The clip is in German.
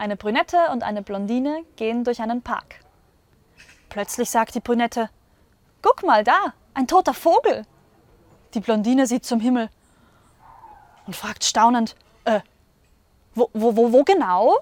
Eine Brünette und eine Blondine gehen durch einen Park. Plötzlich sagt die Brünette, Guck mal da, ein toter Vogel. Die Blondine sieht zum Himmel und fragt staunend, äh, wo, wo, wo, wo genau?